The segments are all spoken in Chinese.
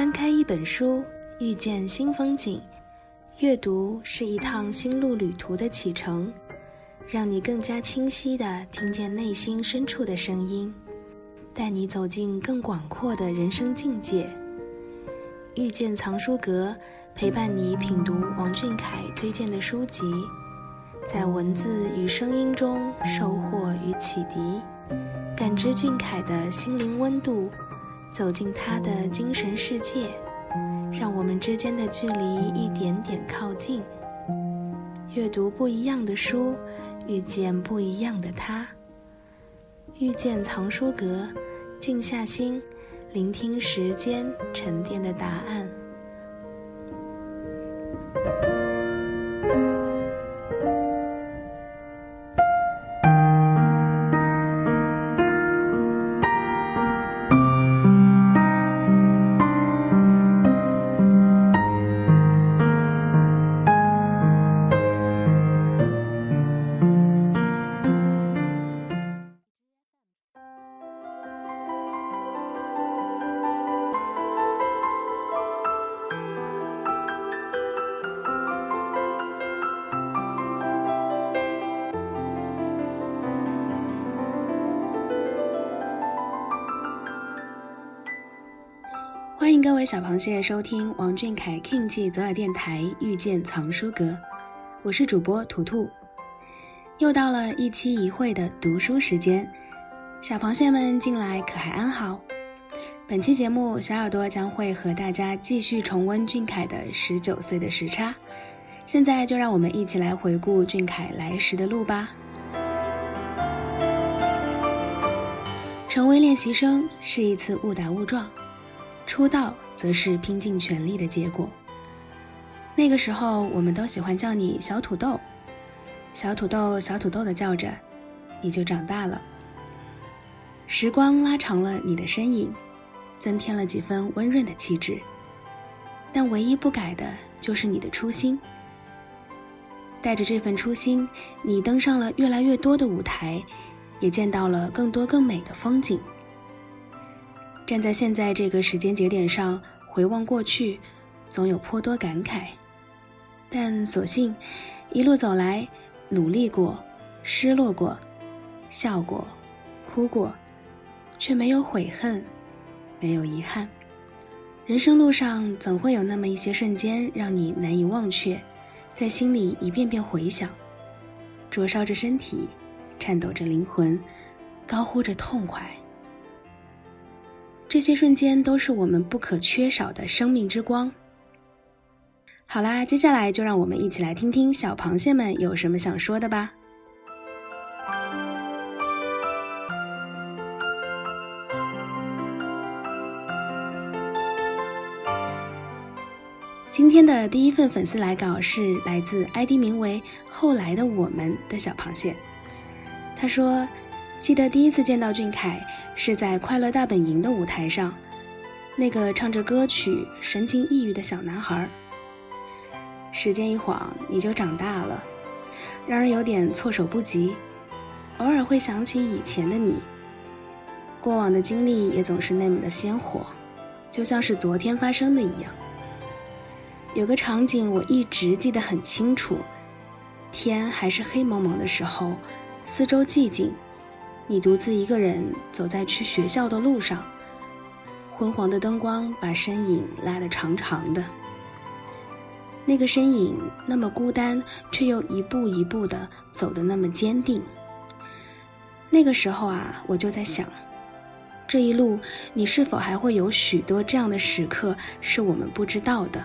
翻开一本书，遇见新风景。阅读是一趟心路旅途的启程，让你更加清晰地听见内心深处的声音，带你走进更广阔的人生境界。遇见藏书阁，陪伴你品读王俊凯推荐的书籍，在文字与声音中收获与启迪，感知俊凯的心灵温度。走进他的精神世界，让我们之间的距离一点点靠近。阅读不一样的书，遇见不一样的他。遇见藏书阁，静下心，聆听时间沉淀的答案。各位小螃蟹收听王俊凯 King 记左耳电台遇见藏书阁，我是主播图图。又到了一期一会的读书时间，小螃蟹们近来可还安好？本期节目，小耳朵将会和大家继续重温俊凯的《十九岁的时差》。现在就让我们一起来回顾俊凯来时的路吧。成为练习生是一次误打误撞。出道则是拼尽全力的结果。那个时候，我们都喜欢叫你小土豆，小土豆，小土豆的叫着，你就长大了。时光拉长了你的身影，增添了几分温润的气质。但唯一不改的就是你的初心。带着这份初心，你登上了越来越多的舞台，也见到了更多更美的风景。站在现在这个时间节点上回望过去，总有颇多感慨。但所幸，一路走来，努力过，失落过，笑过，哭过，却没有悔恨，没有遗憾。人生路上总会有那么一些瞬间让你难以忘却，在心里一遍遍回想，灼烧着身体，颤抖着灵魂，高呼着痛快。这些瞬间都是我们不可缺少的生命之光。好啦，接下来就让我们一起来听听小螃蟹们有什么想说的吧。今天的第一份粉丝来稿是来自 ID 名为“后来的我们”的小螃蟹，他说。记得第一次见到俊凯是在《快乐大本营》的舞台上，那个唱着歌曲、神情抑郁的小男孩。时间一晃，你就长大了，让人有点措手不及。偶尔会想起以前的你，过往的经历也总是那么的鲜活，就像是昨天发生的一样。有个场景我一直记得很清楚，天还是黑蒙蒙的时候，四周寂静。你独自一个人走在去学校的路上，昏黄的灯光把身影拉得长长的。那个身影那么孤单，却又一步一步的走得那么坚定。那个时候啊，我就在想，这一路你是否还会有许多这样的时刻是我们不知道的？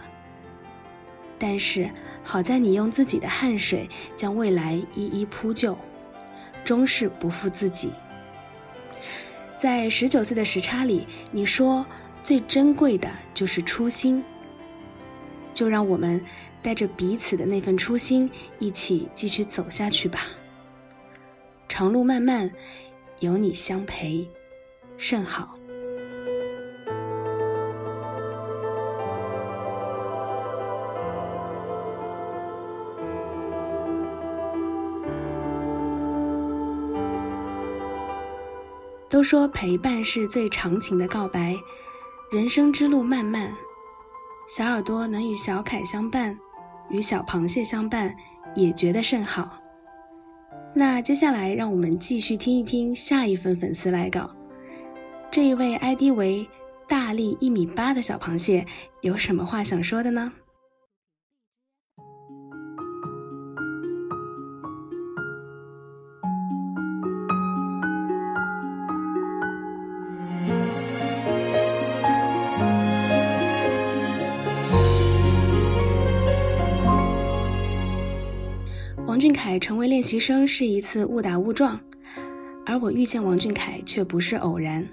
但是好在你用自己的汗水将未来一一铺就。终是不负自己。在十九岁的时差里，你说最珍贵的就是初心。就让我们带着彼此的那份初心，一起继续走下去吧。长路漫漫，有你相陪，甚好。都说陪伴是最长情的告白，人生之路漫漫，小耳朵能与小凯相伴，与小螃蟹相伴，也觉得甚好。那接下来，让我们继续听一听下一份粉丝来稿。这一位 ID 为大力一米八的小螃蟹，有什么话想说的呢？王俊凯成为练习生是一次误打误撞，而我遇见王俊凯却不是偶然。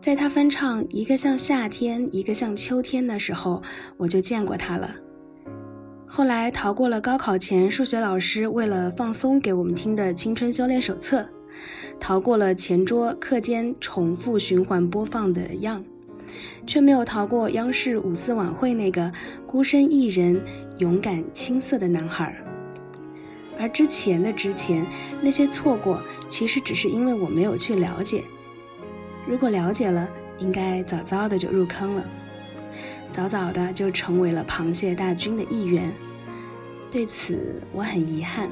在他翻唱《一个像夏天，一个像秋天》的时候，我就见过他了。后来逃过了高考前数学老师为了放松给我们听的《青春修炼手册》，逃过了前桌课间重复循环播放的《样》，却没有逃过央视五四晚会那个孤身一人、勇敢青涩的男孩儿。而之前的之前，那些错过，其实只是因为我没有去了解。如果了解了，应该早早的就入坑了，早早的就成为了螃蟹大军的一员。对此，我很遗憾。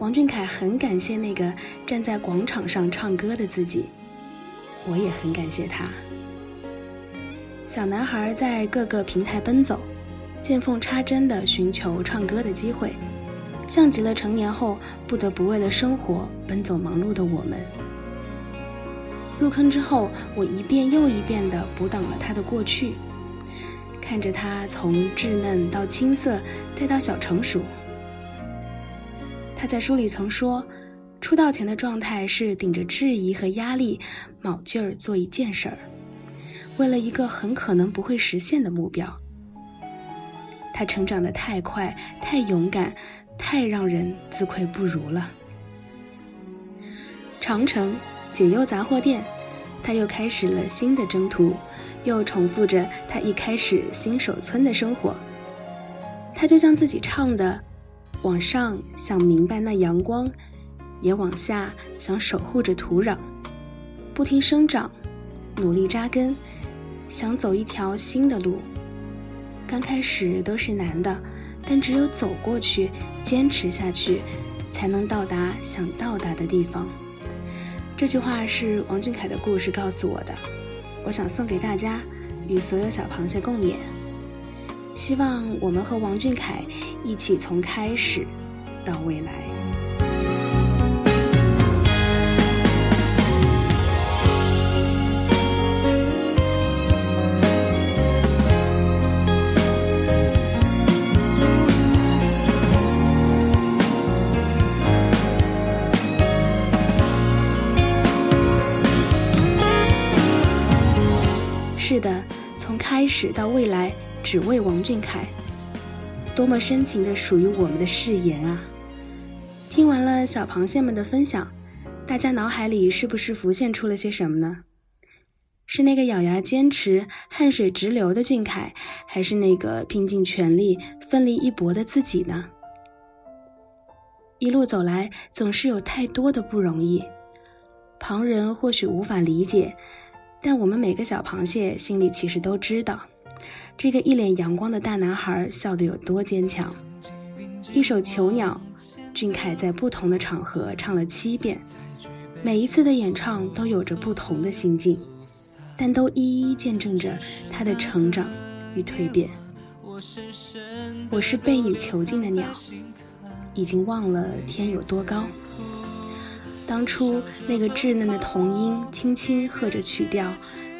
王俊凯很感谢那个站在广场上唱歌的自己，我也很感谢他。小男孩在各个平台奔走。见缝插针地寻求唱歌的机会，像极了成年后不得不为了生活奔走忙碌的我们。入坑之后，我一遍又一遍地补档了他的过去，看着他从稚嫩到青涩，再到小成熟。他在书里曾说，出道前的状态是顶着质疑和压力，卯劲儿做一件事儿，为了一个很可能不会实现的目标。他成长的太快，太勇敢，太让人自愧不如了。长城解忧杂货店，他又开始了新的征途，又重复着他一开始新手村的生活。他就像自己唱的：“往上想明白那阳光，也往下想守护着土壤，不停生长，努力扎根，想走一条新的路。”刚开始都是难的，但只有走过去，坚持下去，才能到达想到达的地方。这句话是王俊凯的故事告诉我的，我想送给大家，与所有小螃蟹共勉。希望我们和王俊凯一起从开始到未来。是的，从开始到未来，只为王俊凯，多么深情的属于我们的誓言啊！听完了小螃蟹们的分享，大家脑海里是不是浮现出了些什么呢？是那个咬牙坚持、汗水直流的俊凯，还是那个拼尽全力、奋力一搏的自己呢？一路走来，总是有太多的不容易，旁人或许无法理解。但我们每个小螃蟹心里其实都知道，这个一脸阳光的大男孩笑得有多坚强。一首《囚鸟》，俊凯在不同的场合唱了七遍，每一次的演唱都有着不同的心境，但都一一见证着他的成长与蜕变。我是被你囚禁的鸟，已经忘了天有多高。当初那个稚嫩的童音，轻轻和着曲调，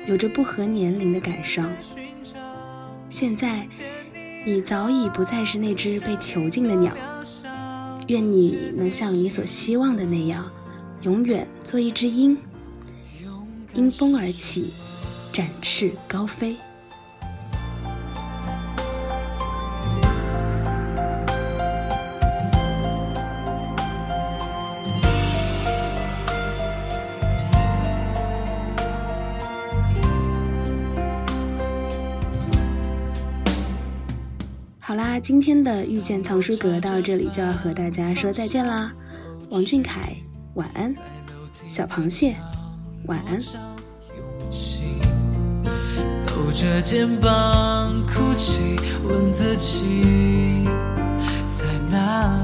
有着不合年龄的感伤。现在，你早已不再是那只被囚禁的鸟。愿你能像你所希望的那样，永远做一只鹰，因风而起，展翅高飞。今天的遇见藏书阁到这里就要和大家说再见啦。王俊凯，晚安。小螃蟹，晚安。抖着肩膀哭泣，问自己在哪。